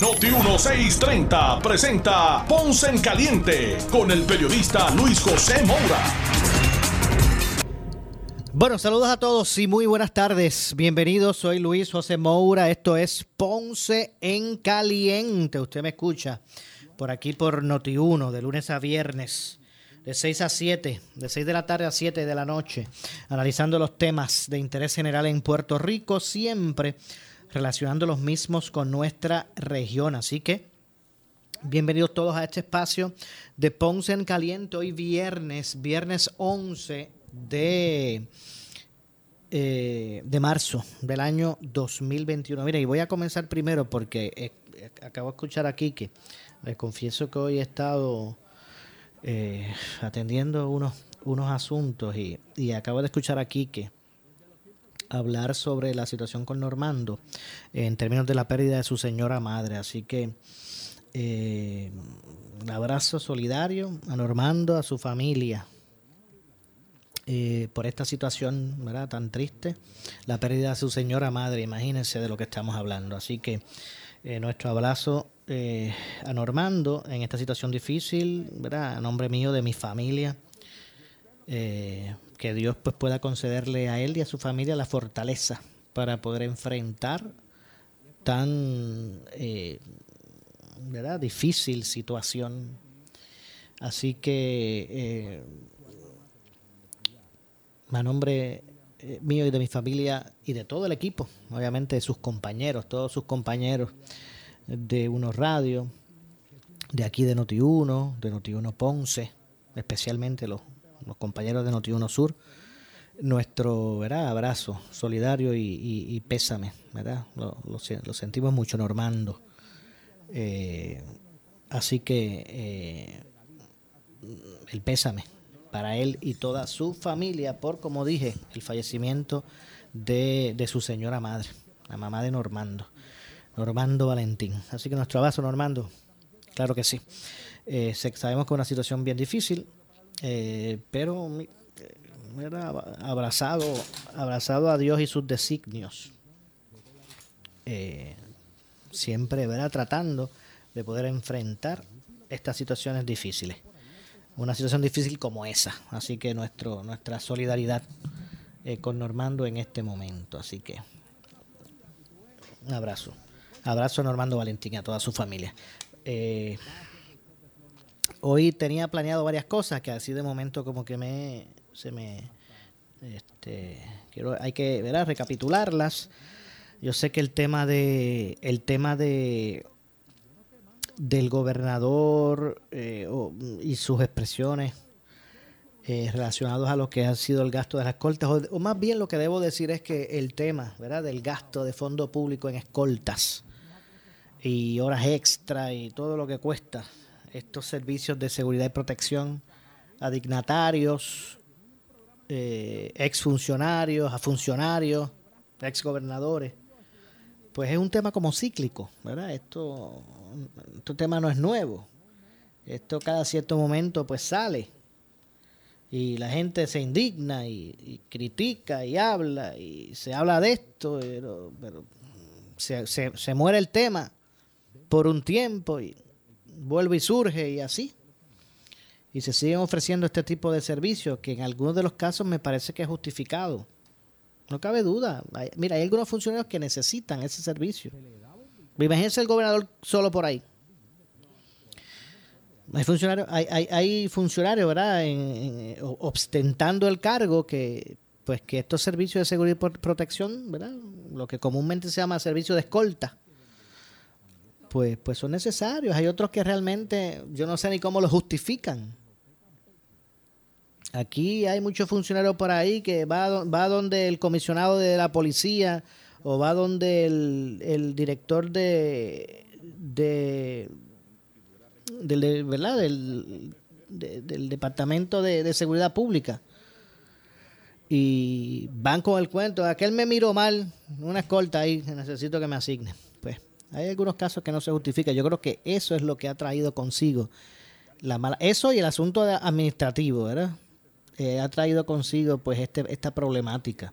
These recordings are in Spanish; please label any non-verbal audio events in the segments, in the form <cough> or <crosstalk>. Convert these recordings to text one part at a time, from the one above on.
Noti 1630 presenta Ponce en Caliente con el periodista Luis José Moura. Bueno, saludos a todos y muy buenas tardes. Bienvenidos, soy Luis José Moura. Esto es Ponce en Caliente. Usted me escucha por aquí por Noti 1 de lunes a viernes de 6 a 7, de 6 de la tarde a 7 de la noche, analizando los temas de interés general en Puerto Rico, siempre relacionando los mismos con nuestra región. Así que bienvenidos todos a este espacio de Ponce en Caliente, hoy viernes, viernes 11 de, eh, de marzo del año 2021. Mira, y voy a comenzar primero porque eh, acabo de escuchar aquí que les confieso que hoy he estado eh, atendiendo unos, unos asuntos y, acabo de escuchar a Quique hablar sobre la situación con Normando en términos de la pérdida de su señora madre. Así que eh, un abrazo solidario a Normando, a su familia. Eh, por esta situación ¿verdad? tan triste, la pérdida de su señora madre, imagínense de lo que estamos hablando. Así que nuestro abrazo eh, a Normando en esta situación difícil, ¿verdad? A nombre mío, de mi familia. Eh, que Dios pues pueda concederle a él y a su familia la fortaleza para poder enfrentar tan eh, ¿verdad? difícil situación. Así que a nombre mío y de mi familia y de todo el equipo, obviamente de sus compañeros, todos sus compañeros de Uno Radio, de aquí de Noti1, de Noti1 Ponce, especialmente los, compañeros de Noti1 Sur, nuestro ¿verdad? abrazo solidario y, pésame, ¿verdad? Lo, sentimos mucho, Normando. Eh, así que eh, el pésame para él y toda su familia por, como dije, el fallecimiento de, de su señora madre, la mamá de Normando. Normando Valentín. Así que nuestro abrazo, Normando. Claro que sí. Eh, sabemos que es una situación bien difícil, eh, pero era abrazado, abrazado a Dios y sus designios. Eh, siempre ¿verdad? tratando de poder enfrentar estas situaciones difíciles. Una situación difícil como esa. Así que nuestro, nuestra solidaridad con Normando en este momento. Así que un abrazo. Abrazo a Normando Valentín y a toda su familia. Eh, hoy tenía planeado varias cosas que así de momento como que me se me este, quiero hay que ¿verdad? recapitularlas. Yo sé que el tema de el tema de del gobernador eh, y sus expresiones eh, relacionados a lo que ha sido el gasto de las escoltas, o, o, más bien lo que debo decir es que el tema ¿verdad? del gasto de fondo público en escoltas y horas extra y todo lo que cuesta estos servicios de seguridad y protección a dignatarios, eh, exfuncionarios, a funcionarios, exgobernadores. Pues es un tema como cíclico, ¿verdad? Esto, este tema no es nuevo. Esto cada cierto momento pues sale y la gente se indigna y, critica y habla y se habla de esto, pero, se, se muere el tema por un tiempo y vuelve y surge y así. Y se siguen ofreciendo este tipo de servicios que en algunos de los casos me parece que es justificado. No cabe duda. mira, hay algunos funcionarios que necesitan ese servicio. Imagínense el gobernador solo por ahí. Hay funcionarios, hay, hay, ¿verdad? ostentando el cargo que, pues, que estos servicios de seguridad y protección, ¿verdad? Lo que comúnmente se llama servicio de escolta, pues, pues son necesarios. Hay otros que realmente yo no sé ni cómo lo justifican. Aquí hay muchos funcionarios por ahí que va, va donde el comisionado de la policía o va donde el, director de, de, ¿verdad? Del, del Departamento de, Seguridad Pública. Y van con el cuento, aquel me miró mal, una escolta ahí, necesito que me asigne. Hay algunos casos que no se justifica. Yo creo que eso es lo que ha traído consigo la mala. Eso y el asunto administrativo, ¿verdad? Eh, ha traído consigo pues este, esta problemática.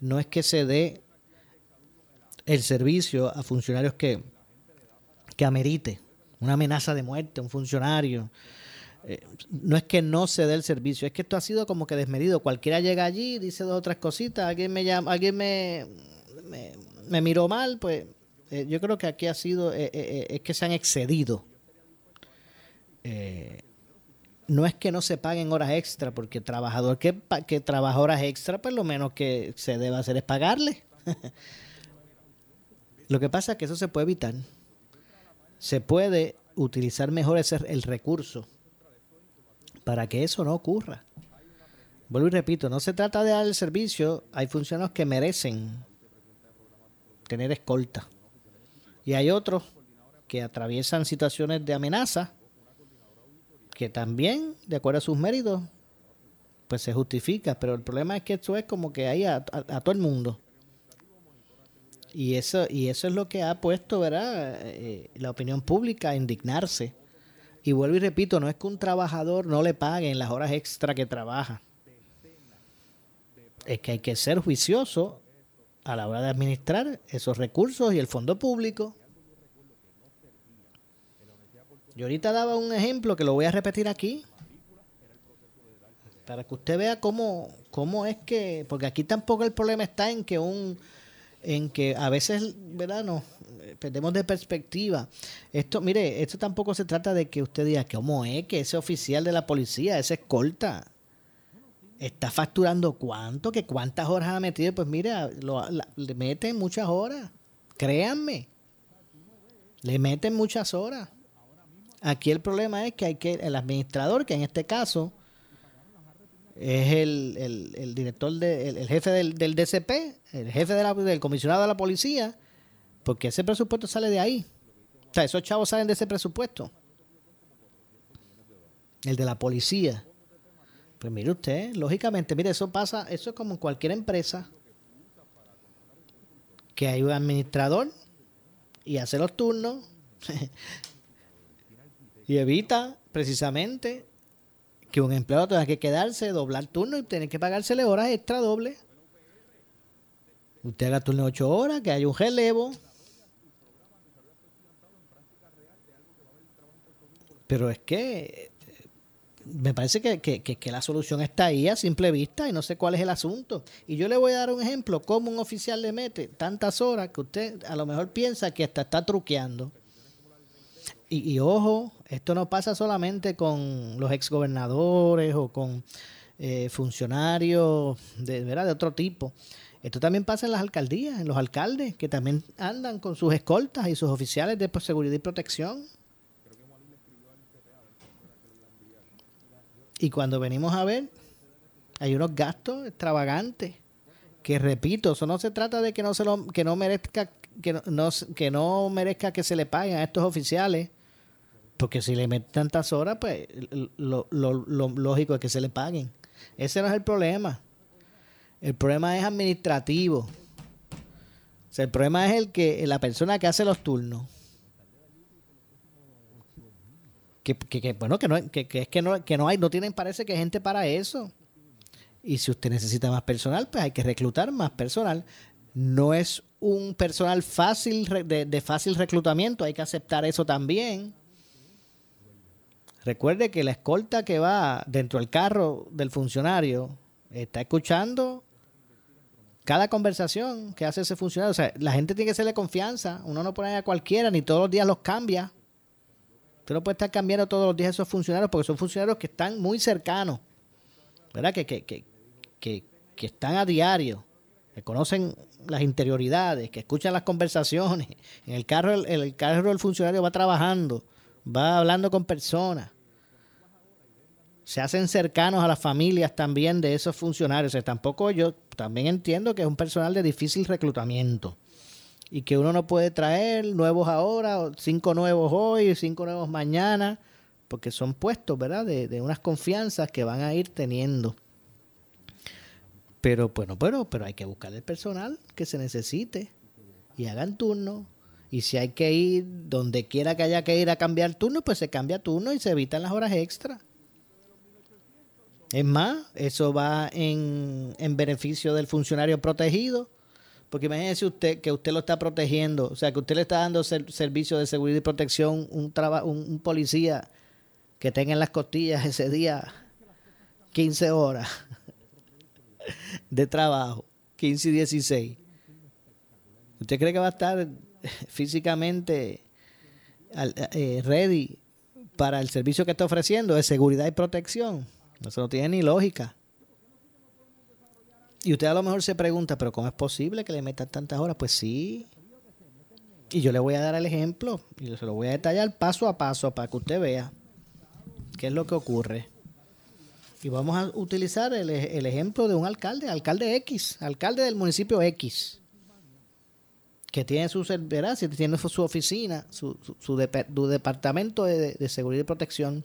No es que se dé el servicio a funcionarios que, que amerite una amenaza de muerte a un funcionario. Eh, no es que no se dé el servicio, es que esto ha sido como que desmedido. Cualquiera llega allí, dice dos o tres cositas, alguien me llama, alguien me, me, miró mal, pues eh, yo creo que aquí ha sido, eh, es que se han excedido. no es que no se paguen horas extra, porque trabajador que, que trabaja horas extra, pues lo menos que se debe hacer es pagarle. <laughs> lo que pasa es que eso se puede evitar se puede utilizar mejor ese, el recurso para que eso no ocurra. Vuelvo y repito, no se trata de dar el servicio, hay funcionarios que merecen tener escolta. Y hay otros que atraviesan situaciones de amenaza que también, de acuerdo a sus méritos, pues se justifica. Pero el problema es que esto es como que hay a todo el mundo. Y eso, y eso es lo que ha puesto, ¿verdad? Eh, la opinión pública a indignarse. Y vuelvo y repito, no es que un trabajador no le paguen las horas extra que trabaja. Es que hay que ser juicioso a la hora de administrar esos recursos y el fondo público. Yo ahorita daba un ejemplo que lo voy a repetir aquí. Para que usted vea cómo, cómo es que, porque aquí tampoco el problema está en que un en que a veces, ¿verdad? no perdemos de perspectiva. Esto, mire, esto tampoco se trata de que usted diga cómo es que ese oficial de la policía, ese escolta, está facturando cuánto, que cuántas horas ha metido. Pues mire, lo, le meten muchas horas. Créanme. Le meten muchas horas. Aquí el problema es que hay que, el administrador, que en este caso es el, el, director, de, el, jefe del, del, DCP, el jefe del comisionado de la policía, porque ese presupuesto sale de ahí. O sea, esos chavos salen de ese presupuesto. El de la policía. Pues mire usted, lógicamente, mire, eso pasa, eso es como en cualquier empresa, que hay un administrador y hace los turnos <laughs> y evita precisamente que un empleado tenga que quedarse, doblar turno y tener que pagársele horas extra doble. Usted haga turno de 8 horas, que haya un relevo. Pero es que me parece que, que, la solución está ahí a simple vista y no sé cuál es el asunto. Y yo le voy a dar un ejemplo, cómo un oficial le mete tantas horas que usted a lo mejor piensa que hasta está truqueando. Y, ojo, esto no pasa solamente con los exgobernadores o con eh, funcionarios de, ¿verdad? de otro tipo. Esto también pasa en las alcaldías, en los alcaldes, que también andan con sus escoltas y sus oficiales de seguridad y protección. Y cuando venimos a ver, hay unos gastos extravagantes. Que repito, eso no se trata de que no se lo, que no merezca, que no, que no merezca que se le paguen a estos oficiales porque si le meten tantas horas, pues lo, lógico es que se le paguen. Ese no es el problema. El problema es administrativo. O sea, el problema es el que la persona que hace los turnos. Que, que, bueno, que, no, que, es que no, que no hay, no tienen, parece que gente para eso. Y si usted necesita más personal, pues hay que reclutar más personal. No es un personal fácil de, de fácil reclutamiento, hay que aceptar eso también. Recuerde que la escolta que va dentro del carro del funcionario está escuchando cada conversación que hace ese funcionario. O sea, la gente tiene que hacerle confianza. Uno no pone a cualquiera, ni todos los días los cambia. Usted no puede estar cambiando todos los días esos funcionarios porque son funcionarios que están muy cercanos, ¿verdad? Que, que, que, que, están a diario, que conocen las interioridades, que escuchan las conversaciones. En el carro, el, el carro del funcionario va trabajando va hablando con personas. Se hacen cercanos a las familias también de esos funcionarios. tampoco yo también entiendo que es un personal de difícil reclutamiento y que uno no puede traer nuevos ahora, cinco nuevos hoy, cinco nuevos mañana, porque son puestos, ¿verdad? De, de unas confianzas que van a ir teniendo. Pero bueno, pero, pero hay que buscar el personal que se necesite y hagan turno. Y si hay que ir donde quiera que haya que ir a cambiar turno, pues se cambia turno y se evitan las horas extra. Es más, eso va en, en beneficio del funcionario protegido. Porque imagínese usted que usted lo está protegiendo, o sea, que usted le está dando servicio de seguridad y protección un, un, policía que tenga en las costillas ese día 15 horas <laughs> de trabajo, 15 y 16. ¿Usted cree que va a estar físicamente eh, ready para el servicio que está ofreciendo de seguridad y protección? No tiene ni lógica. Y usted a lo mejor se pregunta, pero ¿cómo es posible que le metan tantas horas? Pues sí. Y yo le voy a dar el ejemplo y se lo voy a detallar paso a paso para que usted vea qué es lo que ocurre. Y vamos a utilizar el, ejemplo de un alcalde, alcalde X, alcalde del municipio X, que tiene su, tiene su oficina, su, su, departamento de, de, seguridad y protección,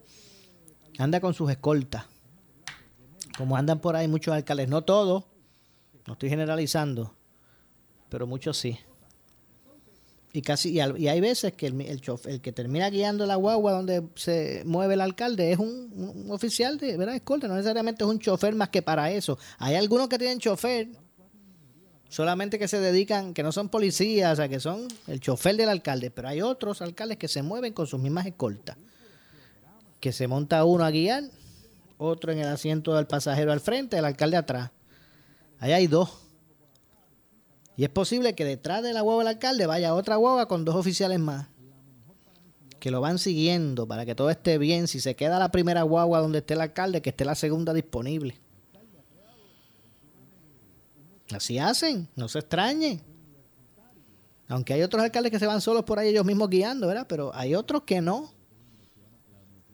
anda con sus escoltas. Como andan por ahí muchos alcaldes, no todos, no estoy generalizando, pero muchos sí. Y casi y, hay veces que el, el, el, que termina guiando la guagua donde se mueve el alcalde es un, oficial de verdad escolta, no necesariamente es un chofer más que para eso. Hay algunos que tienen chofer, solamente que se dedican, que no son policías, o sea, que son el chofer del alcalde, pero hay otros alcaldes que se mueven con sus mismas escoltas. Que se monta uno a guiar, otro en el asiento del pasajero al frente, el alcalde atrás. Ahí hay dos y es posible que detrás de la guagua del alcalde vaya otra guagua con dos oficiales más. Que lo van siguiendo para que todo esté bien. Si se queda la primera guagua donde esté el alcalde, que esté la segunda disponible. Así hacen, no se extrañe. Aunque hay otros alcaldes que se van solos por ahí ellos mismos guiando, ¿verdad? Pero hay otros que no.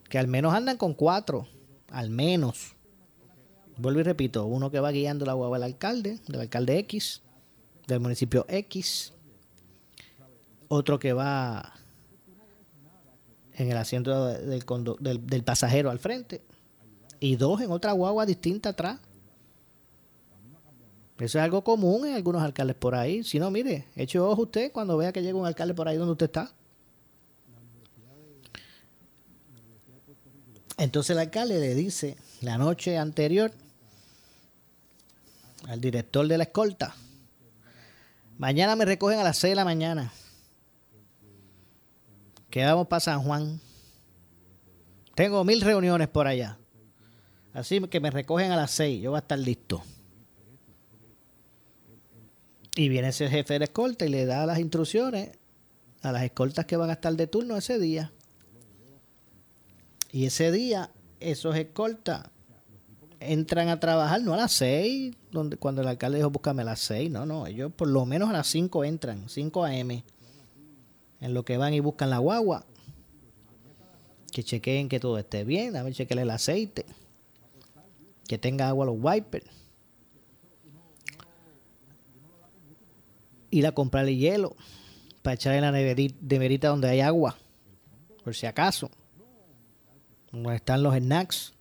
Que al menos andan con cuatro. Al menos. Vuelvo y repito, uno que va guiando la guagua del alcalde, del alcalde X del municipio X, otro que va en el asiento del, del, pasajero al frente y dos en otra guagua distinta atrás. Eso es algo común en algunos alcaldes por ahí. Si no, mire, eche ojo usted cuando vea que llega un alcalde por ahí donde usted está. Entonces el alcalde le dice la noche anterior al director de la escolta, Mañana me recogen a las 6 de la mañana. Quedamos para San Juan. Tengo mil reuniones por allá. Así que me recogen a las 6. Yo voy a estar listo. Y viene ese jefe de la escolta y le da las instrucciones a las escoltas que van a estar de turno ese día. Y ese día, esos escoltas entran a trabajar no a las 6, donde, cuando el alcalde dijo búscame a las 6, no, no, ellos por lo menos a las 5 entran, 5 a.m. En lo que van y buscan la guagua. Que chequeen que todo esté bien, a ver, chequeen el aceite. Que tenga agua los wipers. Ir a comprarle hielo para echar en la neverita donde hay agua, por si acaso. Están los snacks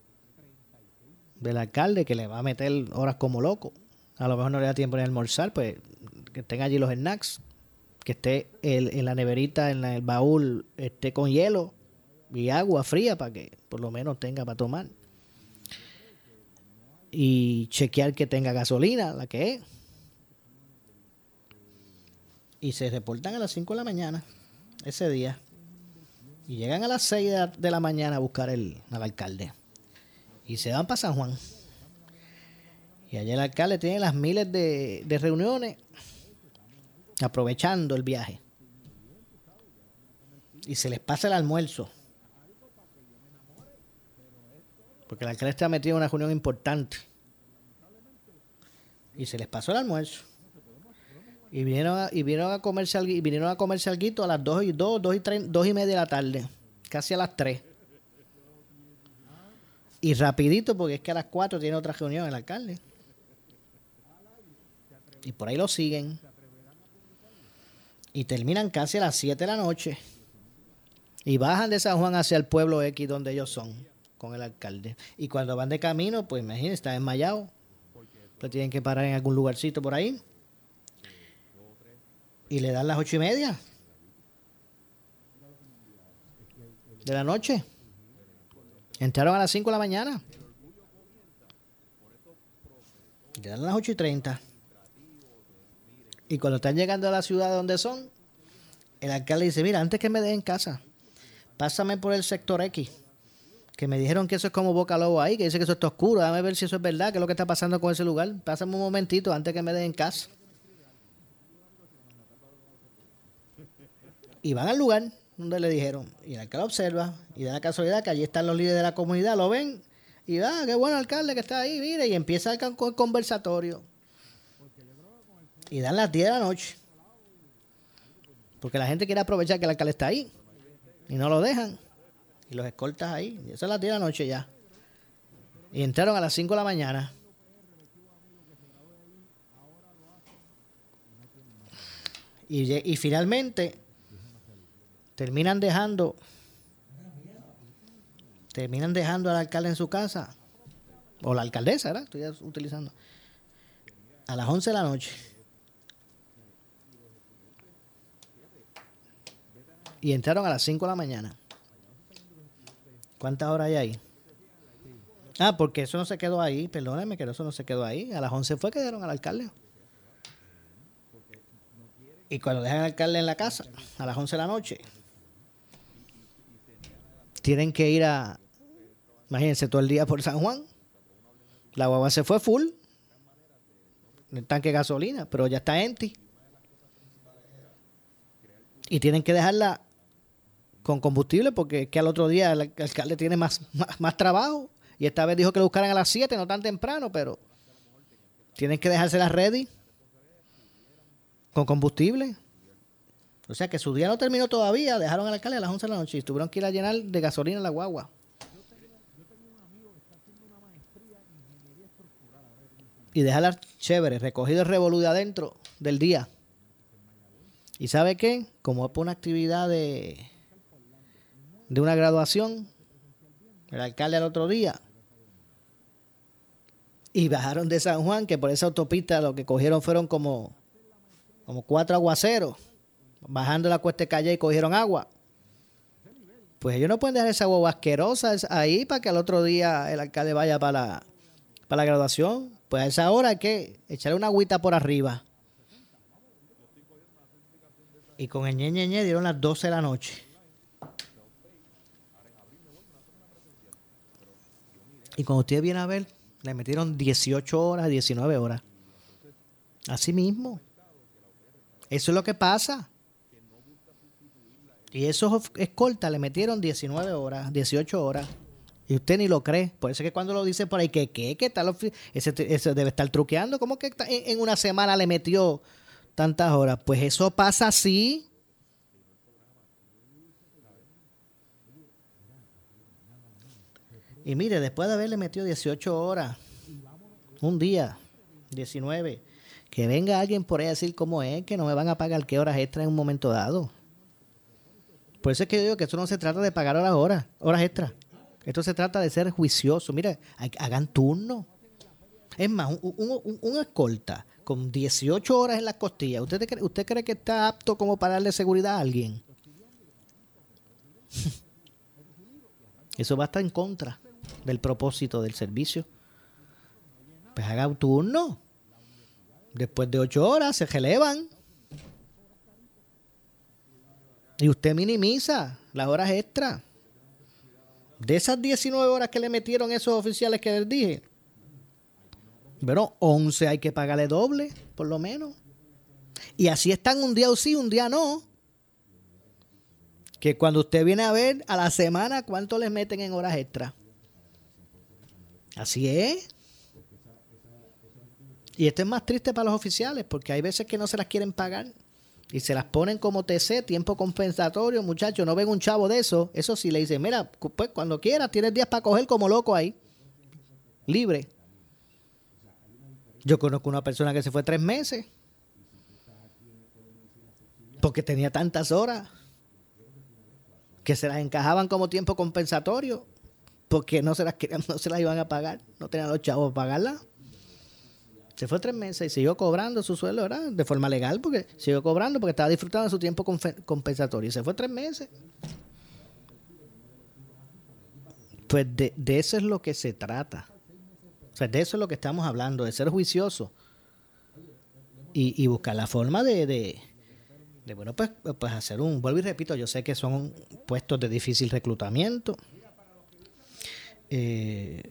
del alcalde que le va a meter horas como loco. A lo mejor no le da tiempo ni almorzar, pues que estén allí los snacks, que esté en la neverita, en el baúl, esté con hielo y agua fría para que por lo menos tenga para tomar. Y chequear que tenga gasolina, la que es. Y se reportan a las 5 de la mañana ese día. Y llegan a las 6 de la mañana a buscar al alcalde y se van para San Juan. Y allá el alcalde tiene las miles de, reuniones aprovechando el viaje. Y se les pasa el almuerzo. Porque el alcalde está metido en una reunión importante. Y se les pasó el almuerzo. Y vinieron a, y vinieron a comerse y vinieron a comerse algo a las 2 y 2, 2 y 3, 2 y media de la tarde. Casi a las 3. Y rapidito, porque es que a las 4 tiene otra reunión el alcalde. Y por ahí lo siguen. Y terminan casi a las 7 de la noche. Y bajan de San Juan hacia el pueblo X donde ellos son, con el alcalde. Y cuando van de camino, pues imagínense, están enmayados. Pues tienen que parar en algún lugarcito por ahí. Y le dan las ocho y media de la noche. Entraron a las cinco de la mañana. Le dan las ocho y treinta. Y cuando están llegando a la ciudad donde son, el alcalde dice, mira, antes que me dejen casa, pásame por el sector X. Que me dijeron que eso es como Boca Lobo ahí, que dice que eso está oscuro. Déjame ver si eso es verdad, qué es lo que está pasando con ese lugar. Pásame un momentito antes que me dejen casa. Y van al lugar donde le dijeron. Y el alcalde observa y da la casualidad que allí están los líderes de la comunidad, lo ven. Y va, ah, qué bueno alcalde que está ahí, mire, y empieza el conversatorio y dan las 10 de la noche. Porque la gente quiere aprovechar que el alcalde está ahí. Y no lo dejan. Y los escoltas ahí. Y eso es las 10 de la noche ya. Y entraron a las 5 de la mañana. Y, y finalmente terminan dejando terminan dejando al alcalde en su casa o la alcaldesa, ¿verdad? Estoy utilizando a las 11 de la noche y entraron a las 5 de la mañana. ¿Cuántas horas hay ahí? Ah, porque eso no se quedó ahí, perdóneme que eso no se quedó ahí. A las 11 fue que dieron al alcalde. Y cuando dejan al alcalde en la casa, a las 11 de la noche, tienen que ir a, imagínense, todo el día por San Juan. La guagua se fue full, el tanque de gasolina, pero ya está empty. Y tienen que dejarla con combustible porque es que al otro día el alcalde tiene más, más, trabajo y esta vez dijo que lo buscaran a las 7, no tan temprano, pero tienen que dejárselas ready con combustible. O sea que su día no terminó todavía, dejaron al alcalde a las 11 de la noche y tuvieron que ir a llenar de gasolina la guagua. Y dejarla chévere, recogido el revolú de adentro del día. ¿Y sabe qué? Como es por una actividad de, de una graduación, el alcalde al otro día, y bajaron de San Juan, que por esa autopista lo que cogieron fueron como, como cuatro aguaceros, bajando la cuesta de calle y cogieron agua. Pues ellos no pueden dejar esa agua asquerosa ahí para que al otro día el alcalde vaya para la, para la graduación. Pues a esa hora hay que echarle una agüita por arriba. Y con el ñe, dieron las 12 de la noche. Y cuando usted viene a ver, le metieron 18 horas, 19 horas. Así mismo. Eso es lo que pasa. Y esos escoltas le metieron 19 horas, 18 horas. Y usted ni lo cree. Por eso es que cuando lo dice por ahí, que qué, que tal, ese, debe estar truqueando. ¿Cómo que en una semana le metió tantas horas? Pues eso pasa así. Y mire, después de haberle metido 18 horas, un día, 19, que venga alguien por ahí a decir cómo es, que no me van a pagar qué horas extra en un momento dado. Por eso es que yo digo que esto no se trata de pagar horas, horas, horas extra. Esto se trata de ser juicioso. Mire, hagan turno. Es más, un, escolta con 18 horas en las costillas, ¿usted, cree, ¿usted cree que está apto como para darle seguridad a alguien? <laughs> Eso va a estar en contra del propósito del servicio, pues haga un turno. Después de ocho horas se relevan. Y usted minimiza las horas extras. De esas 19 horas que le metieron esos oficiales que les dije, pero 11 hay que pagarle doble, por lo menos. Y así están un día sí, un día no. Que cuando usted viene a ver a la semana, ¿cuánto les meten en horas extras? Así es. Y esto es más triste para los oficiales porque hay veces que no se las quieren pagar y se las ponen como TC, tiempo compensatorio, muchachos, no ven un chavo de eso. Eso sí le dicen, mira, pues cuando quieras, tienes días para coger como loco ahí, libre. Yo conozco una persona que se fue tres meses porque tenía tantas horas. que se las encajaban como tiempo compensatorio porque no se las querían, <laughs> no se las iban a pagar, no tenían los chavos para pagarla. Se fue tres meses y siguió cobrando su sueldo, ¿verdad? De forma legal, porque siguió cobrando porque estaba disfrutando de su tiempo compensatorio. Y se fue tres meses. Pues de, eso es lo que se trata. O sea, de eso es lo que estamos hablando, de ser juicioso. Y, buscar la forma de, de, bueno, pues, pues hacer un, vuelvo y repito, yo sé que son puestos de difícil reclutamiento. Eh,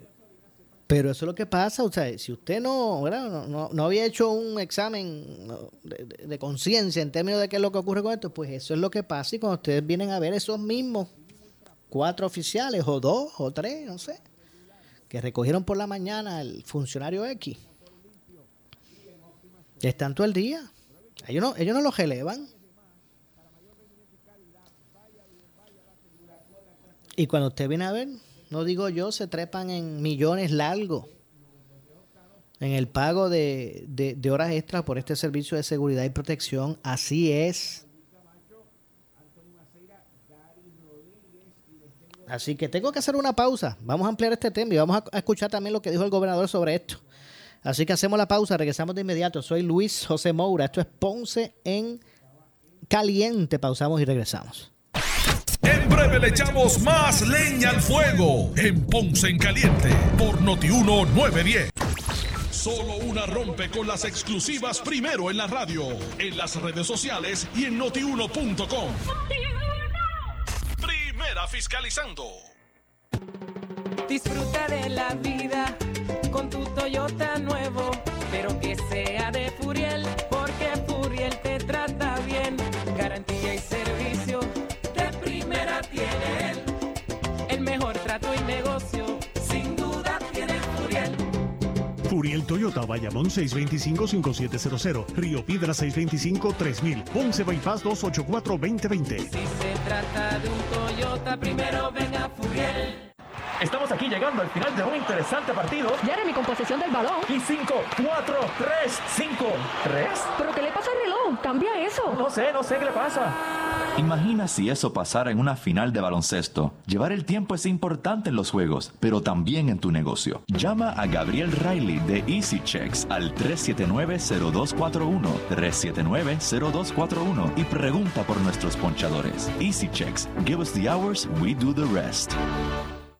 pero eso es lo que pasa, o sea, si usted no, no, no, había hecho un examen de, conciencia en términos de qué es lo que ocurre con esto, pues eso es lo que pasa y cuando ustedes vienen a ver esos mismos cuatro oficiales o dos o tres, no sé, que recogieron por la mañana el funcionario X, están todo el día, ellos no, ellos no los relevan. Y cuando usted viene a ver, no digo yo, se trepan en millones largos en el pago de, horas extras por este servicio de seguridad y protección. Así es. Así que tengo que hacer una pausa. Vamos a ampliar este tema y vamos a escuchar también lo que dijo el gobernador sobre esto. Así que hacemos la pausa, regresamos de inmediato. Soy Luis José Moura. Esto es Ponce en Caliente. Pausamos y regresamos. En breve le echamos más leña al fuego en Ponce en Caliente por Notiuno 910. Solo una rompe con las exclusivas primero en la radio, en las redes sociales y en notiuno.com. Primera fiscalizando. Disfruta de la vida con tu Toyota nuevo, Furiel Toyota, Bayamón 625-5700, Río Piedra 625-3000, Ponce Bypass 284-2020. Si se trata de un Toyota, primero venga Furiel. Estamos aquí llegando al final de un interesante partido. Jeremy con posesión del balón. Y 5, 4, 3, 5, 3. ¿Pero qué le pasa al reloj? Cambia eso. No sé, no sé qué le pasa. Imagina si eso pasara en una final de baloncesto. Llevar el tiempo es importante en los juegos, pero también en tu negocio. Llama a Gabriel Riley de Easy Checks al 379-0241, 379-0241 y pregunta por nuestros ponchadores. Easy Checks, give us the hours, we do the rest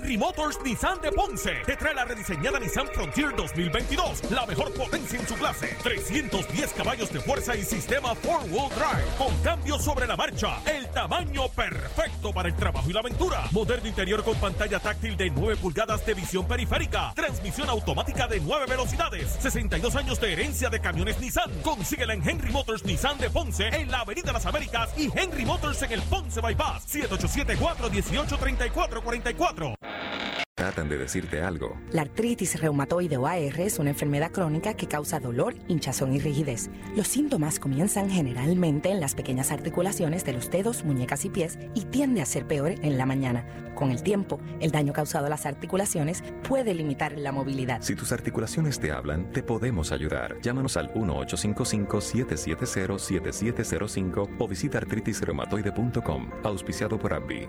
Henry Motors Nissan de Ponce. Te trae la rediseñada Nissan Frontier 2022, la mejor potencia en su clase, 310 caballos de fuerza y sistema 4-wheel drive, con cambio sobre la marcha, el tamaño perfecto para el trabajo y la aventura, moderno interior con pantalla táctil de 9 pulgadas de visión periférica, transmisión automática de 9 velocidades, 62 años de herencia de camiones Nissan, consíguela en Henry Motors Nissan de Ponce, en la Avenida Las Américas y Henry Motors en el Ponce Bypass, 787 418 3444 tratan de decirte algo. La artritis reumatoide o AR es una enfermedad crónica que causa dolor, hinchazón y rigidez. Los síntomas comienzan generalmente en las pequeñas articulaciones de los dedos, muñecas y pies y tiende a ser peor en la mañana. Con el tiempo, el daño causado a las articulaciones puede limitar la movilidad. Si tus articulaciones te hablan, te podemos ayudar. Llámanos al 1-855-770-7705 o visita artritisreumatoide.com. Auspiciado por AbbVie.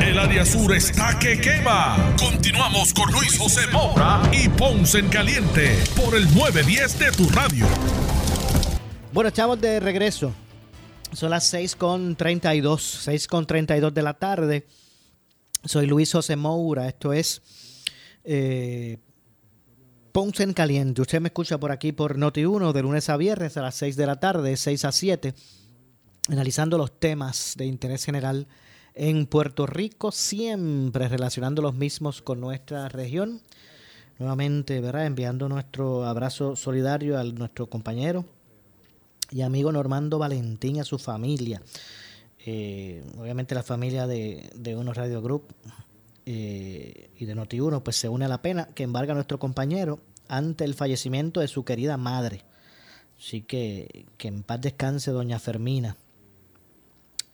El área sur está que quema. Continuamos con Luis José Moura y Ponce en Caliente por el 910 de tu radio. Bueno, chavos, de regreso. Son las 6 con 32, 6 con 32 de la tarde. Soy Luis José Moura. Esto es eh, Ponce en Caliente. Usted me escucha por aquí por Noti1 de lunes a viernes a las 6 de la tarde, 6 a 7, analizando los temas de interés general en Puerto Rico, siempre relacionando los mismos con nuestra región. Nuevamente, ¿verdad? Enviando nuestro abrazo solidario a nuestro compañero y amigo Normando Valentín a su familia. Eh, obviamente la familia de, de Uno Radio Group eh, y de Noti1 pues se une a la pena que embarga a nuestro compañero ante el fallecimiento de su querida madre. Así que que en paz descanse doña Fermina.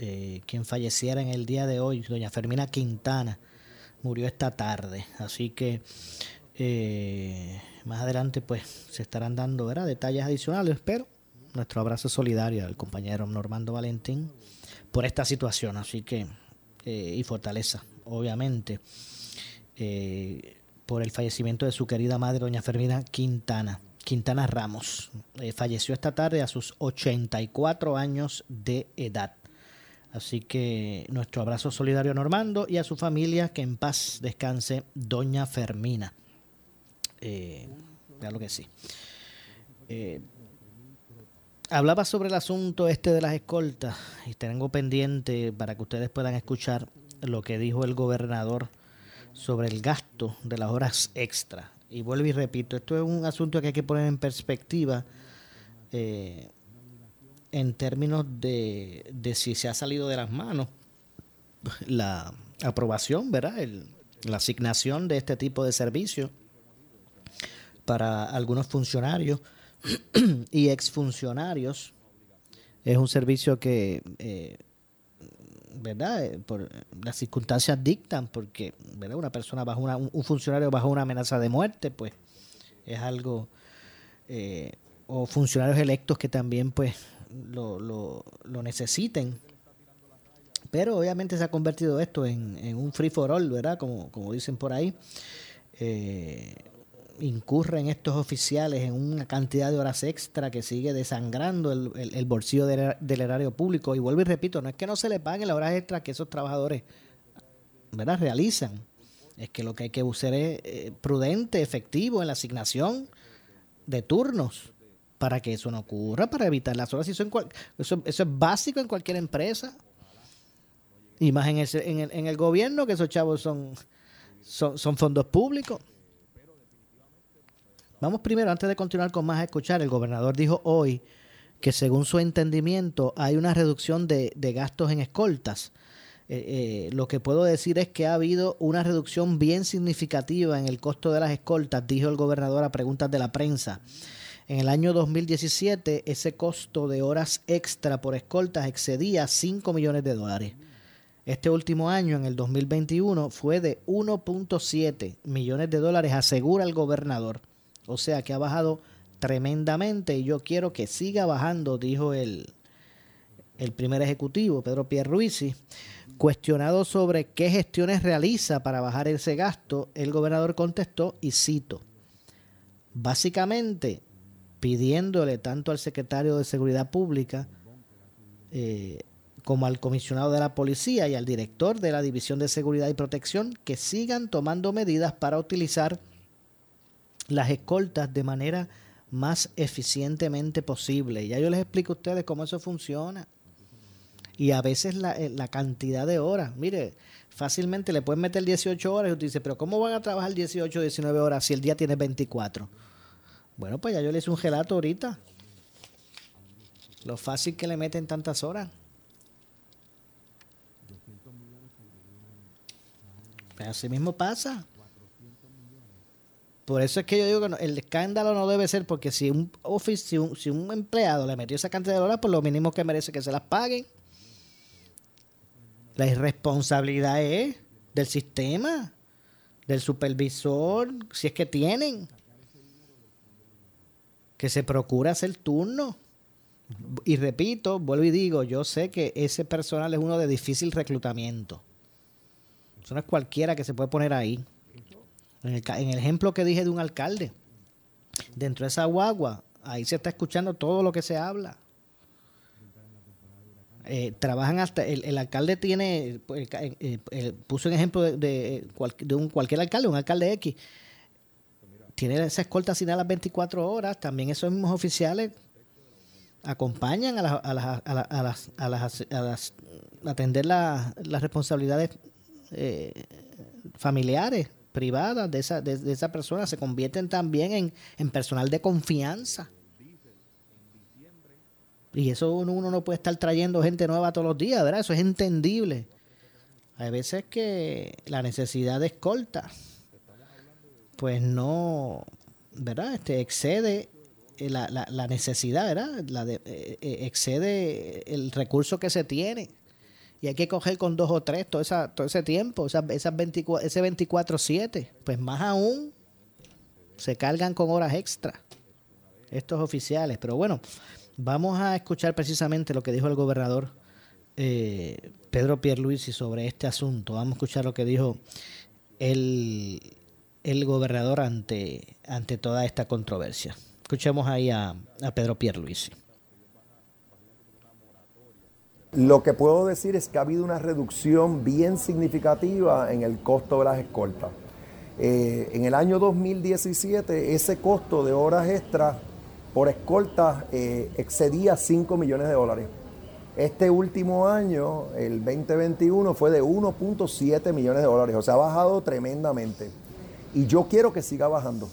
Eh, quien falleciera en el día de hoy, doña Fermina Quintana, murió esta tarde. Así que eh, más adelante pues se estarán dando ¿verdad? detalles adicionales, pero nuestro abrazo solidario al compañero Normando Valentín por esta situación. Así que, eh, y fortaleza, obviamente, por el fallecimiento de su querida madre, doña Fermina Quintana. Quintana Ramos falleció esta tarde a sus 84 años de edad. Así que nuestro abrazo solidario a Normando y a su familia, que en paz descanse Doña Fermina. Eh, lo que sí. Eh, hablaba sobre el asunto este de las escoltas y tengo pendiente para que ustedes puedan escuchar lo que dijo el gobernador sobre el gasto de las horas extra. Y vuelvo y repito, esto es un asunto que hay que poner en perspectiva. Eh, en términos de, si se ha salido de las manos la aprobación, ¿verdad? la asignación de este tipo de servicio para algunos funcionarios <clears throat> y exfuncionarios. Es un servicio que, eh, ¿verdad? Eh, por las circunstancias dictan, porque, ¿verdad? Una persona bajo una, un funcionario bajo una amenaza de muerte, pues es algo, eh, o funcionarios electos que también, pues, lo, lo, necesiten. Pero obviamente se ha convertido esto en, un free for all, ¿verdad? Como, como dicen por ahí. Eh, incurren estos oficiales en una cantidad de horas extra que sigue desangrando el, el, bolsillo del, erario público. Y vuelvo y repito, no es que no se le paguen las horas extras que esos trabajadores ¿verdad? realizan. Es que lo que hay que buscar es eh, prudente, efectivo en la asignación de turnos para que eso no ocurra, para evitar las horas. Eso, eso, es básico en cualquier empresa. Y más en, el, en el gobierno, que esos chavos son, son, son fondos públicos. Vamos primero, antes de continuar con más a escuchar, el gobernador dijo hoy que según su entendimiento hay una reducción de, gastos en escoltas. Eh, eh, lo que puedo decir es que ha habido una reducción bien significativa en el costo de las escoltas, dijo el gobernador a preguntas de la prensa. En el año 2017 ese costo de horas extra por escoltas excedía 5 millones de dólares. Este último año, en el 2021, fue de 1.7 millones de dólares, asegura el gobernador. O sea que ha bajado tremendamente y yo quiero que siga bajando, dijo el, el primer ejecutivo, Pedro Pierluisi. Cuestionado sobre qué gestiones realiza para bajar ese gasto, el gobernador contestó, y cito, básicamente pidiéndole tanto al secretario de Seguridad Pública eh, como al comisionado de la policía y al director de la División de Seguridad y Protección que sigan tomando medidas para utilizar las escoltas de manera más eficientemente posible. Ya yo les explico a ustedes cómo eso funciona. Y a veces la, eh, la cantidad de horas. Mire, fácilmente le pueden meter 18 horas y usted dice, pero ¿cómo van a trabajar 18 o 19 horas si el día tiene 24? Bueno, pues ya yo le hice un gelato ahorita. Lo fácil que le meten tantas horas. Pues así mismo pasa. Por eso es que yo digo que el escándalo no debe ser porque si un, office, si, un, si un empleado le metió esa cantidad de horas, pues lo mínimo que merece que se las paguen. La irresponsabilidad es del sistema, del supervisor, si es que tienen. Que se procura hacer turno. Y repito, vuelvo y digo, yo sé que ese personal es uno de difícil reclutamiento. Eso no es cualquiera que se puede poner ahí. En el, en el ejemplo que dije de un alcalde, dentro de esa guagua, ahí se está escuchando todo lo que se habla. Eh, trabajan hasta, el, el alcalde tiene, ca- eh, eh, eh, puso un ejemplo de, de, cual- de un cualquier alcalde, un alcalde X, tiene esa escolta asignada las 24 horas, también esos mismos oficiales acompañan a, las- a, las, a, las- a las, a las, atender la- las responsabilidades eh, familiares, privadas de esa, de, de esa persona, se convierten también en, en personal de confianza. Y eso uno, uno no puede estar trayendo gente nueva todos los días, ¿verdad? Eso es entendible. Hay veces que la necesidad de escolta, pues no, ¿verdad? Este excede eh, la, la, necesidad, ¿verdad? Eh, eh, excede el recurso que se tiene. Y hay que coger con dos o tres todo, esa, todo ese tiempo, esas, esas 24, ese 24-7. Pues más aún, se cargan con horas extra estos oficiales. Pero bueno, vamos a escuchar precisamente lo que dijo el gobernador Pedro Pierluisi sobre este asunto. Vamos a escuchar lo que dijo el, el gobernador ante, ante toda esta controversia. Escuchemos ahí a, a Pedro Pierluisi. Lo que puedo decir es que ha habido una reducción bien significativa en el costo de las escoltas. Eh, en el año 2017 ese costo de horas extras por escolta eh, excedía 5 millones de dólares. Este último año, el 2021, fue de 1.7 millones de dólares, o sea, ha bajado tremendamente. Y yo quiero que siga bajando.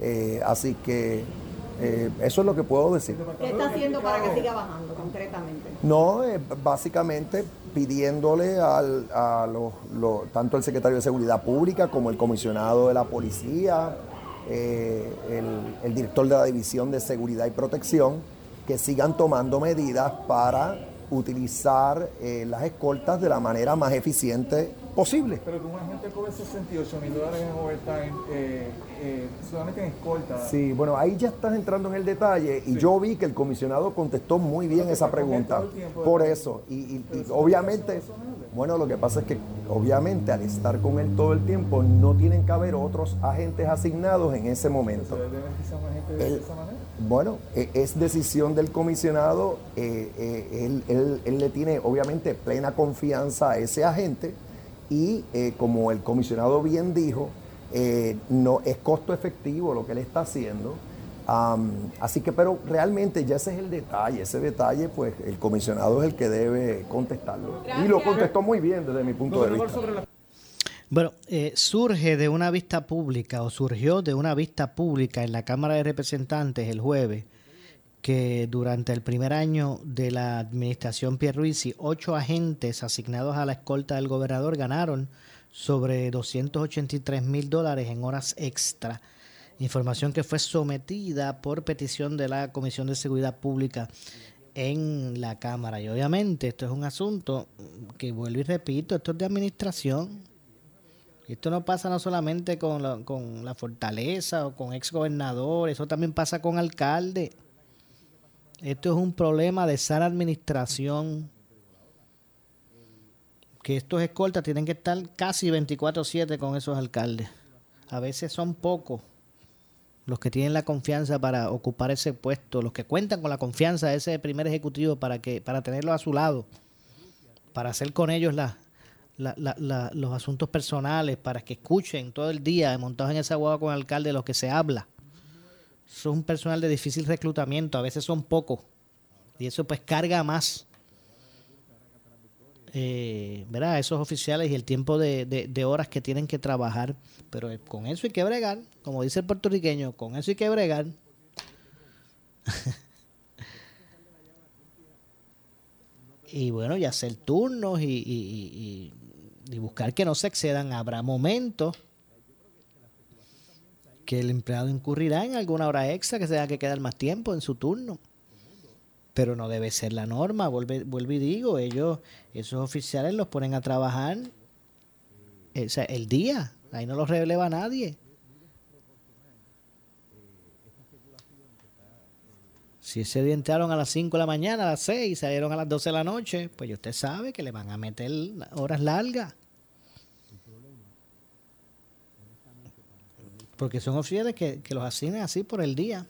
Eh, así que eh, eso es lo que puedo decir. ¿Qué está haciendo para que siga bajando concretamente? No, eh, básicamente pidiéndole al, a los, los- tanto el secretario de Seguridad Pública como el comisionado de la policía, el, el director de la División de Seguridad y Protección, que sigan tomando medidas para utilizar eh, las escoltas de la manera más eficiente posible. Pero que un agente cobre 68 mil dólares en overtime, eh, eh, solamente en escolta. Sí, bueno, ahí ya estás entrando en el detalle y yo vi que el comisionado contestó muy bien esa pregunta. Por eso, y, y- y obviamente, bueno, lo que pasa es que obviamente al estar con él todo el tiempo no tienen que haber otros agentes asignados en ese momento. ¿Deben que sea un agente de esa manera? Bueno, e- es decisión del comisionado, eh, eh, él, él- él le tiene obviamente plena confianza a ese agente y eh, como el comisionado bien dijo, eh, no es costo efectivo lo que él está haciendo. Am, así que, pero realmente ya ese es el detalle, ese detalle pues el comisionado es el que debe contestarlo. Y lo contestó muy bien desde mi punto de vista. Bueno, eh, surge de una vista pública o surgió de una vista pública en la Cámara de Representantes el jueves que durante el primer año de la administración Pierluisi, ocho agentes asignados a la escolta del gobernador ganaron sobre 283 mil dólares en horas extra. Información que fue sometida por petición de la Comisión de Seguridad Pública en la Cámara. Y obviamente esto es un asunto que vuelvo y repito, esto es de administración. Esto no pasa no solamente con la, con la fortaleza o con ex gobernadores, eso también pasa con alcalde. Esto es un problema de sana administración que estos escoltas tienen que estar casi 24/7 con esos alcaldes. A veces son pocos los que tienen la confianza para ocupar ese puesto, los que cuentan con la confianza de ese primer ejecutivo para que para tenerlo a su lado, para hacer con ellos la, la- la- los asuntos personales, para que escuchen todo el día montados en esa guagua con el alcalde lo que se habla. Son un personal de difícil reclutamiento, a veces son pocos. Y eso pues carga más eh, ¿verdad? esos oficiales y el tiempo de, de- horas que tienen que trabajar. Pero eh, con eso hay que bregar, como dice el puertorriqueño, con eso hay que bregar. <laughs> y bueno, y hacer turnos y- y buscar que no se excedan. Habrá momentos que el empleado incurrirá en alguna hora extra que se tenga que quedar más tiempo en su turno pero no debe ser la norma. Vuelve, vuelvo y digo, ellos, esos oficiales los ponen a trabajar eh, o sea, el día, ahí no los releva nadie. Si día entraron a las 5 de la mañana, a las 6 y salieron a las 12 de la noche, pues usted sabe que le van a meter horas largas. Porque son oficiales que, los asignan así por el día.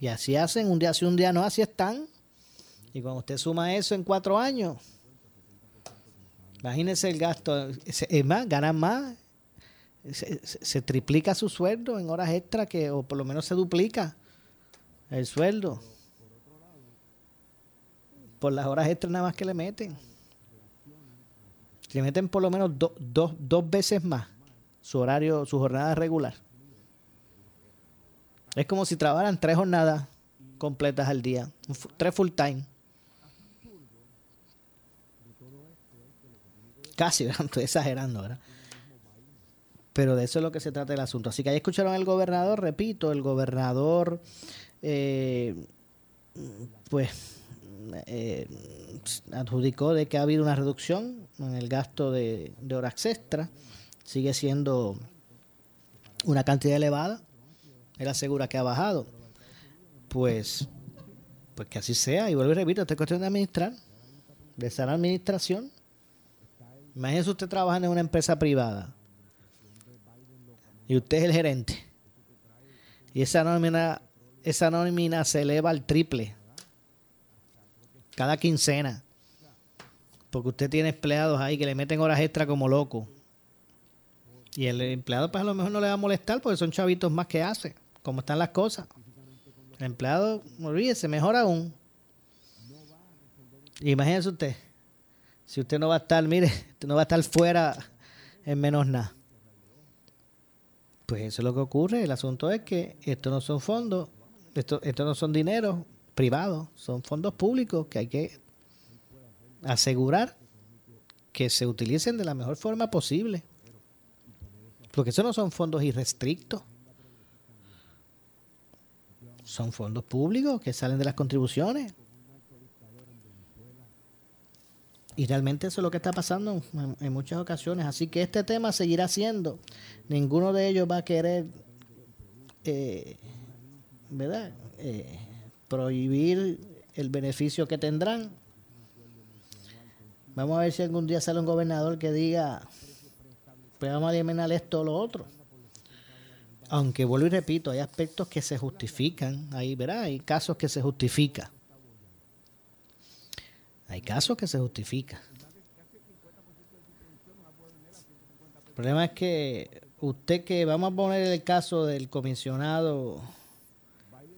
Y así hacen, un día sí, un día no, así están. Y cuando usted suma eso en cuatro años, imagínese el gasto. Es más, ganan más. Se, se- triplica su sueldo en horas extra, que, o por lo menos se duplica el sueldo. Por las horas extras nada más que le meten. Le meten por lo menos do- dos- dos veces más su horario, su jornada regular. Es como si trabajaran tres jornadas completas al día, tres full time. Casi, <laughs> estoy exagerando, ¿verdad? Pero de eso es lo que se trata el asunto. Así que ahí escucharon al gobernador, repito, el gobernador, eh, pues, eh, adjudicó de que ha habido una reducción en el gasto de, de horas extras. Sigue siendo una cantidad elevada. Él asegura que ha bajado. Pues, pues que así sea. Y vuelvo y repito, esta es cuestión de administrar, de sana administración. Imagínese usted trabajando en una empresa privada y usted es el gerente y esa nómina, esa nómina se eleva al triple cada quincena porque usted tiene empleados ahí que le meten horas extra como loco y el empleado pues a lo mejor no le va a molestar porque son chavitos más que hace como están las cosas el empleado olvídese mejor aún imagínese usted si usted no va a estar, mire, usted no va a estar fuera en menos nada. Pues eso es lo que ocurre. El asunto es que estos no son fondos, esto, estos no son dineros privados, son fondos públicos que hay que asegurar que se utilicen de la mejor forma posible. Porque esos no son fondos irrestrictos. Son fondos públicos que salen de las contribuciones. Y realmente eso es lo que está pasando en, muchas ocasiones. Así que este tema seguirá siendo. Ninguno de ellos va a querer, eh, ¿verdad? Eh, prohibir el beneficio que tendrán. Vamos a ver si algún día sale un gobernador que diga, pues vamos a eliminar esto o lo otro. Aunque vuelvo y repito, hay aspectos que se justifican, ahí, ¿verdad? Hay casos que se justifican. Hay casos que se justifican. El problema es que usted que vamos a poner el caso del comisionado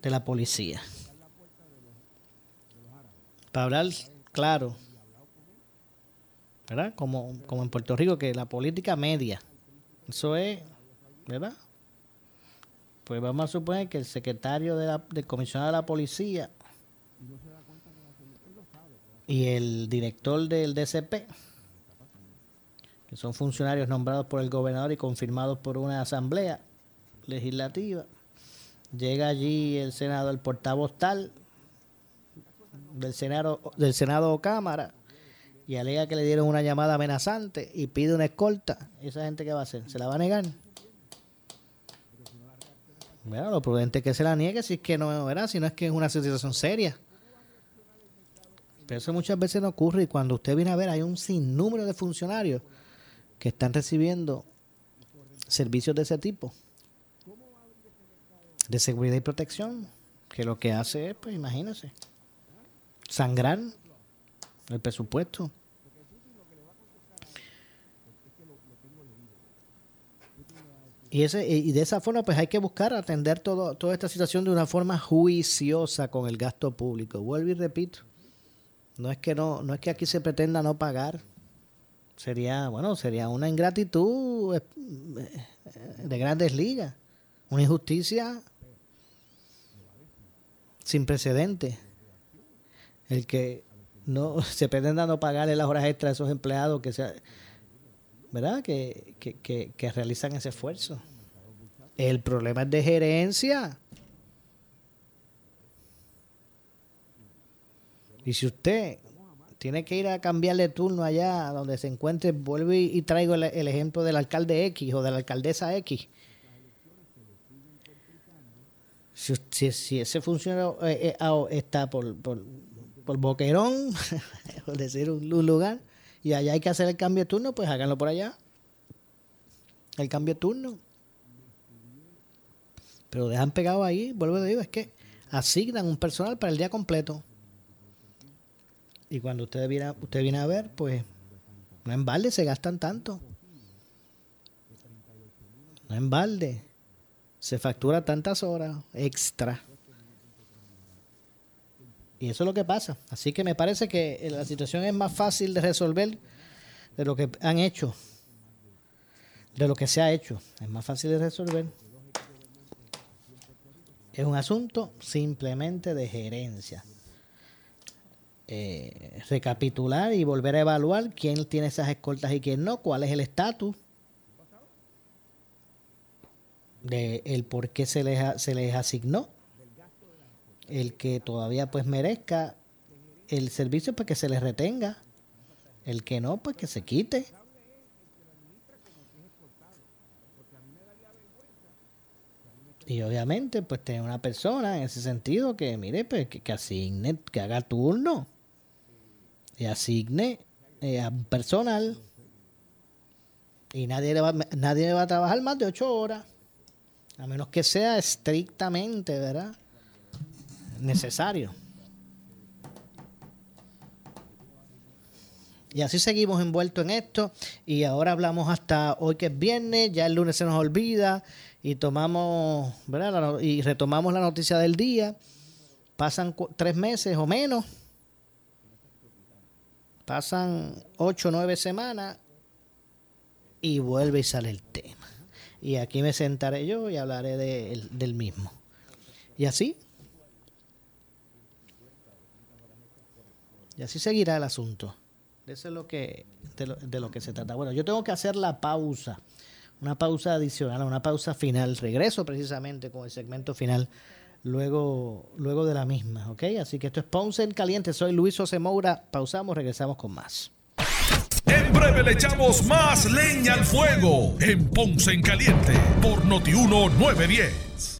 de la policía. Para hablar claro, ¿verdad? Como, como en Puerto Rico, que la política media, eso es, ¿verdad? Pues vamos a suponer que el secretario de la, del comisionado de la policía y el director del DCP, que son funcionarios nombrados por el gobernador y confirmados por una asamblea legislativa. Llega allí el senador, el portavoz tal del Senado, del Senado o Cámara y alega que le dieron una llamada amenazante y pide una escolta. ¿Esa gente qué va a hacer? ¿Se la va a negar? Lo prudente que se la niegue si es que no, ¿verdad? Si no es que es una situación seria Pero eso muchas veces no ocurre y cuando usted viene a ver hay un sinnúmero de funcionarios que están recibiendo servicios de ese tipo. De seguridad y protección. Que lo que hace es, pues imagínese, sangrar el presupuesto. Y, ese, y de esa forma, pues hay que buscar atender todo, toda esta situación de una forma juiciosa con el gasto público. Vuelvo y repito, no es que no, no es que aquí se pretenda no pagar. Sería, bueno, sería una ingratitud eh, de grandes ligas, una injusticia sin precedentes. El que no <laughs> se pretenda no pagarle las horas extras a esos empleados que se ¿verdad? Que, que, que, realizan ese esfuerzo. El problema es de gerencia. Y si usted tiene que ir a cambiarle turno allá donde se encuentre, vuelvo y, traigo el, ejemplo del alcalde X o de la alcaldesa X. Si, si, si ese funcionario eh, eh, está por, por, por Boquerón, <laughs> por decir un lugar, y allá hay que hacer el cambio de turno, pues háganlo por allá. El cambio de turno. Pero dejan pegado ahí, vuelvo a decir, es que asignan un personal para el día completo. Y cuando usted viene, usted viene a ver, pues no en balde se gastan tanto. No en balde. Se factura tantas horas extra. Y eso es lo que pasa. Así que me parece que la situación es más fácil de resolver de lo que han hecho, de lo que se ha hecho. Es más fácil de resolver. Es un asunto simplemente de gerencia. Eh, recapitular y volver a evaluar quién tiene esas escoltas y quién no, cuál es el estatus de el por qué se les, se les asignó el que todavía pues merezca el servicio pues que se les retenga el que no pues que se quite. Y obviamente pues tener una persona en ese sentido que mire pues que, asigne que haga turno y asigne eh, a un personal. Y nadie le va, nadie va a trabajar más de ocho horas a menos que sea estrictamente verdad necesario. Y así seguimos envueltos en esto. Y ahora hablamos hasta hoy que es viernes, ya el lunes se nos olvida y tomamos, ¿verdad? y retomamos la noticia del día. Pasan tres meses o menos. Pasan ocho o nueve semanas y vuelve y sale el tema. Y aquí me sentaré yo y hablaré de, del mismo. Y así Y así seguirá el asunto. Eso es lo que, de lo, que se trata. Bueno, yo tengo que hacer la pausa, una pausa adicional, una pausa final. Regreso precisamente con el segmento final luego, luego de la misma, ¿ok? Así que esto es Ponce en Caliente. Soy Luis José. Pausamos, regresamos con más. En breve le echamos más leña al fuego en Ponce en Caliente por Notiuno 910.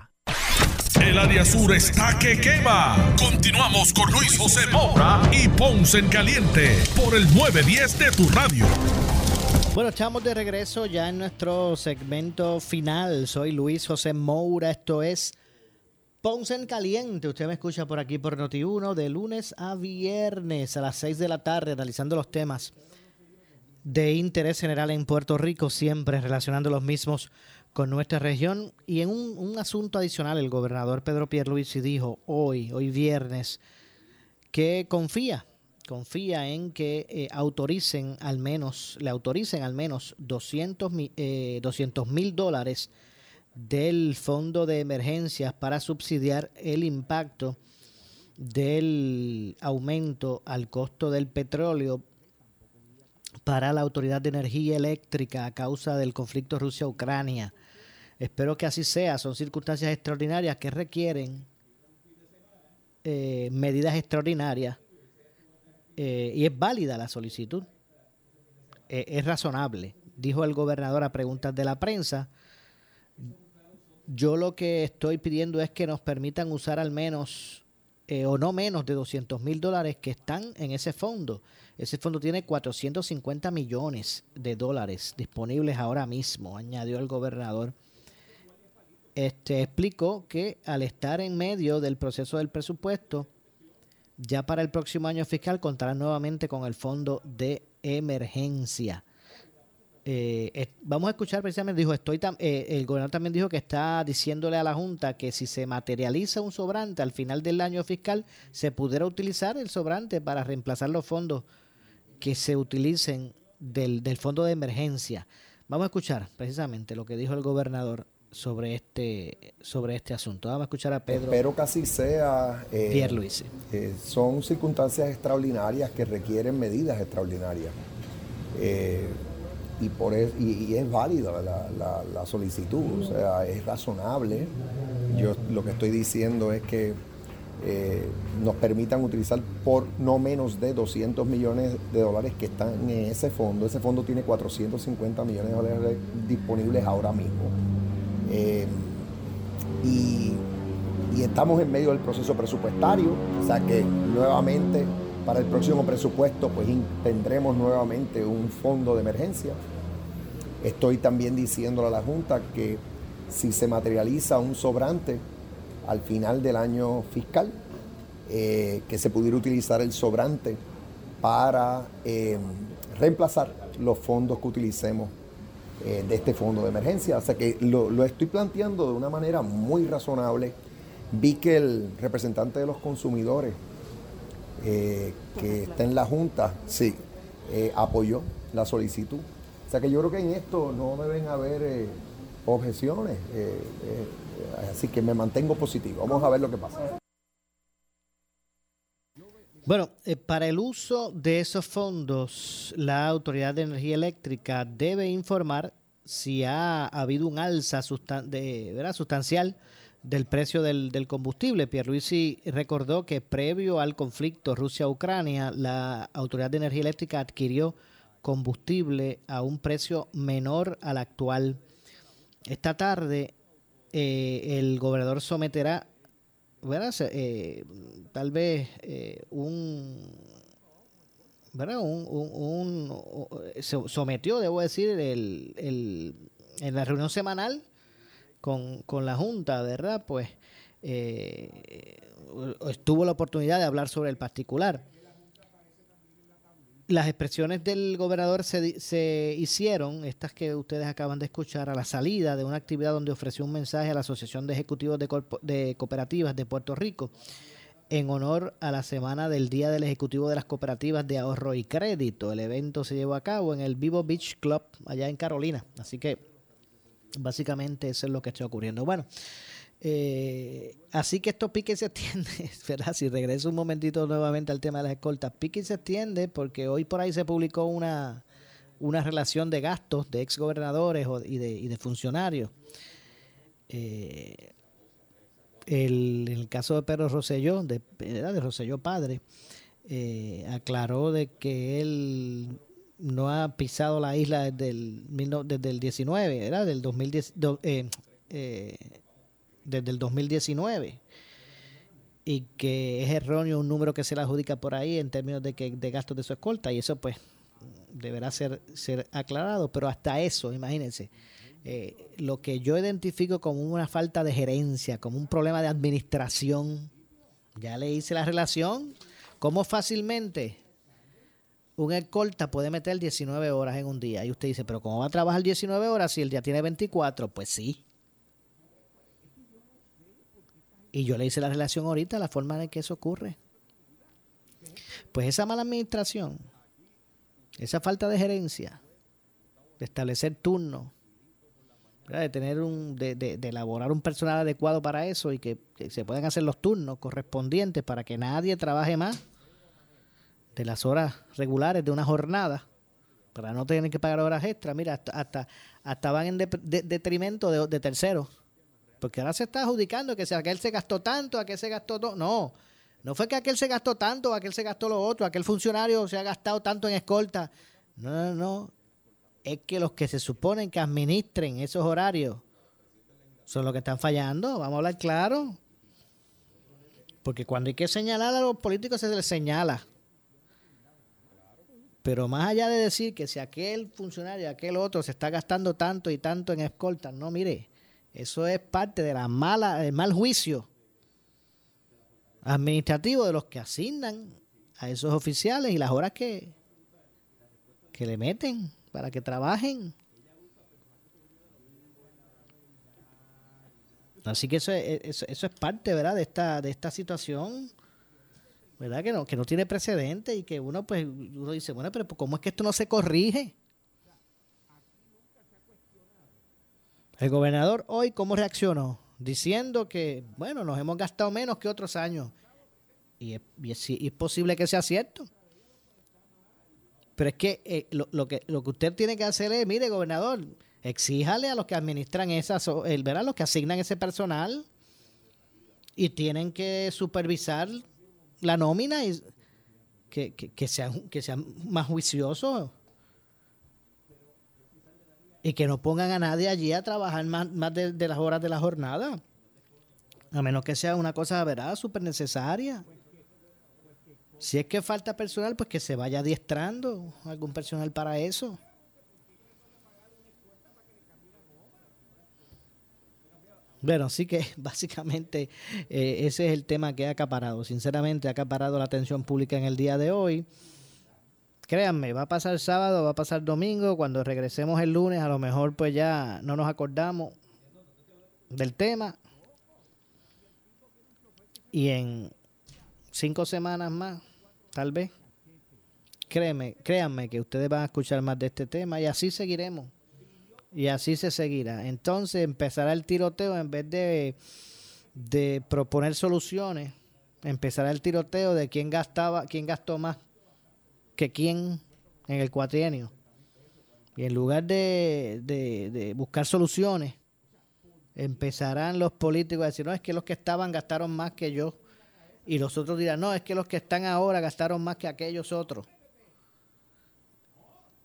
El área sur está que quema. Continuamos con Luis José Moura y Ponce en Caliente por el 910 de tu radio. Bueno, estamos de regreso ya en nuestro segmento final. Soy Luis José Moura. Esto es Ponce en Caliente, usted me escucha por aquí por Noti1 de lunes a viernes a las 6 de la tarde analizando los temas de interés general en Puerto Rico, siempre relacionando los mismos con nuestra región. Y en un, un asunto adicional, el gobernador Pedro Pierluisi dijo hoy, hoy viernes, que confía, confía en que eh, autoricen al menos, le autoricen al menos 200 mil eh, dólares del fondo de emergencias para subsidiar el impacto del aumento al costo del petróleo para la Autoridad de Energía Eléctrica a causa del conflicto Rusia-Ucrania. Espero que así sea. Son circunstancias extraordinarias que requieren eh, medidas extraordinarias eh, y es válida la solicitud. Eh, es razonable, dijo el gobernador a preguntas de la prensa. Yo lo que estoy pidiendo es que nos permitan usar al menos eh, o no menos de 200 mil dólares que están en ese fondo. Ese fondo tiene 450 millones de dólares disponibles ahora mismo, añadió el gobernador. Este explicó que al estar en medio del proceso del presupuesto, ya para el próximo año fiscal contará nuevamente con el fondo de emergencia. Eh, vamos a escuchar precisamente, dijo, estoy eh, el gobernador también dijo que está diciéndole a la Junta que si se materializa un sobrante al final del año fiscal, se pudiera utilizar el sobrante para reemplazar los fondos que se utilicen del, del fondo de emergencia. Vamos a escuchar precisamente lo que dijo el gobernador sobre este sobre este asunto. Vamos a escuchar a Pedro. Espero que así sea. Eh, Pierre Luis. Eh, son circunstancias extraordinarias que requieren medidas extraordinarias. Eh, y, por es, y, es válida la, la, solicitud, o sea, es razonable. Yo lo que estoy diciendo es que eh, nos permitan utilizar por no menos de 200 millones de dólares que están en ese fondo. Ese fondo tiene 450 millones de dólares disponibles ahora mismo. Eh, y, estamos en medio del proceso presupuestario, o sea que nuevamente para el próximo presupuesto pues tendremos nuevamente un fondo de emergencia. Estoy también diciéndole a la Junta que si se materializa un sobrante al final del año fiscal, eh, que se pudiera utilizar el sobrante para eh, reemplazar los fondos que utilicemos eh, de este fondo de emergencia. O sea que lo, lo, estoy planteando de una manera muy razonable. Vi que el representante de los consumidores que está en la Junta, sí, apoyó la solicitud. O sea que yo creo que en esto no deben haber eh, objeciones, eh, eh, así que me mantengo positivo. Vamos a ver lo que pasa. Bueno, para el uso de esos fondos, la Autoridad de Energía Eléctrica debe informar si ha habido un alza de, ¿verdad? sustancial del precio del, del combustible. Pierluisi recordó que previo al conflicto Rusia-Ucrania, la Autoridad de Energía Eléctrica adquirió combustible a un precio menor al actual. Esta tarde eh, el gobernador someterá, eh, tal vez eh, un, ¿verdad? Un, un, se sometió, debo decir, el, el, en la reunión semanal con, con la Junta, ¿verdad? Pues estuvo la oportunidad de hablar sobre el particular las expresiones del gobernador se, se, hicieron, estas que ustedes acaban de escuchar, a la salida de una actividad donde ofreció un mensaje a la Asociación de Ejecutivos de, de, Cooperativas de Puerto Rico en honor a la semana del Día del Ejecutivo de las Cooperativas de Ahorro y Crédito. El evento se llevó a cabo en el Vivo Beach Club allá en Carolina. Así que básicamente eso es lo que está ocurriendo. Bueno, eh, así que esto pique se extiende, <laughs> ¿verdad? Si regreso un momentito nuevamente al tema de las escoltas, pique se extiende porque hoy por ahí se publicó una, una relación de gastos de exgobernadores y de, y de funcionarios. Eh, el, caso de Pedro Rosselló, de, de Rosselló padre, eh, aclaró de que él no ha pisado la isla desde el, desde el 19, ¿verdad? Del 2010, eh, eh, desde el 2019 y que es erróneo un número que se le adjudica por ahí en términos de, que, de gastos de su escolta y eso pues deberá ser, ser aclarado, pero hasta eso, imagínense, eh, lo que yo identifico como una falta de gerencia, como un problema de administración. Ya le hice la relación. ¿Cómo fácilmente un escolta puede meter 19 horas en un día? Y usted dice, pero ¿cómo va a trabajar 19 horas si el día tiene 24? Pues sí. Y yo le hice la relación ahorita, la forma en que eso ocurre. Pues esa mala administración, esa falta de gerencia, de establecer turnos, de tener un, de, de, de, elaborar un personal adecuado para eso y que, se puedan hacer los turnos correspondientes para que nadie trabaje más de las horas regulares de una jornada para no tener que pagar horas extras. Mira, hasta, hasta, van en de, detrimento de, de terceros. Porque ahora se está adjudicando que si aquel se gastó tanto, aquel se gastó todo. No, no fue que aquel se gastó tanto, aquel se gastó lo otro, aquel funcionario se ha gastado tanto en escolta. No, no, no. Es que los que se suponen que administren esos horarios son los que están fallando. Vamos a hablar claro. Porque cuando hay que señalar a los políticos se les señala. Pero más allá de decir que si aquel funcionario, aquel otro se está gastando tanto y tanto en escolta, no, mire, eso es parte de la mala, del mal juicio administrativo de los que asignan a esos oficiales y las horas que, que le meten para que trabajen. Así que eso es, eso, eso es parte, ¿verdad? De esta, de esta situación, ¿verdad? Que no, que no tiene precedente y que uno, pues, uno dice, bueno, pero ¿cómo es que esto no se corrige? El gobernador hoy, ¿cómo reaccionó? Diciendo que, bueno, nos hemos gastado menos que otros años. Y es, y es, posible que sea cierto. Pero es que, eh, lo, lo que lo que usted tiene que hacer es, mire, gobernador, exíjale a los que administran esas, el ver a los que asignan ese personal y tienen que supervisar la nómina y que, que, que sean, que sean más juiciosos y que no pongan a nadie allí a trabajar más, más de, las horas de la jornada. A menos que sea una cosa, ¿verdad?, súper necesaria. Si es que falta personal, pues que se vaya adiestrando algún personal para eso. Bueno, así que <laughs> básicamente eh, ese es el tema que ha acaparado. Sinceramente, ha acaparado la atención pública en el día de hoy. Créanme, va a pasar sábado, va a pasar domingo. Cuando regresemos el lunes, a lo mejor pues ya no nos acordamos del tema. Y en cinco semanas más, tal vez, créeme, créanme que ustedes van a escuchar más de este tema y así seguiremos. Y así se seguirá. Entonces empezará el tiroteo en vez de, de proponer soluciones. Empezará el tiroteo de quién gastaba, quién gastó más que quién en el cuatrienio. Y en lugar de, de, buscar soluciones, empezarán los políticos a decir, no, es que los que estaban gastaron más que yo. Y los otros dirán, no, es que los que están ahora gastaron más que aquellos otros.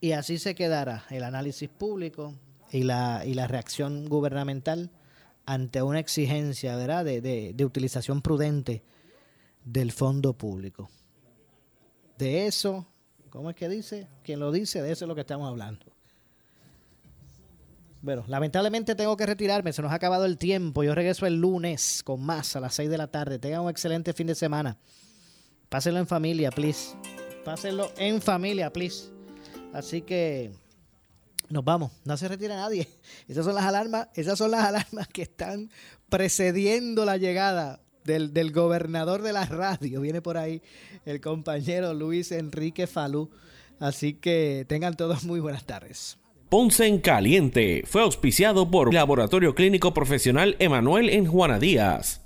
Y así se quedará el análisis público y la, y la reacción gubernamental ante una exigencia ¿verdad? De, de utilización prudente del fondo público. De eso ¿Cómo es que dice? Quien lo dice, de eso es lo que estamos hablando. Bueno, lamentablemente tengo que retirarme, se nos ha acabado el tiempo. Yo regreso el lunes con más a las 6 de la tarde. Tengan un excelente fin de semana. Pásenlo en familia, please. Pásenlo en familia, please. Así que nos vamos. No se retira nadie. <laughs> Esas son las alarmas, esas son las alarmas que están precediendo la llegada del, del, gobernador de la radio. Viene por ahí el compañero Luis Enrique Falú. Así que tengan todos muy buenas tardes. Ponce en Caliente fue auspiciado por Laboratorio Clínico Profesional Emanuel en Juana Díaz.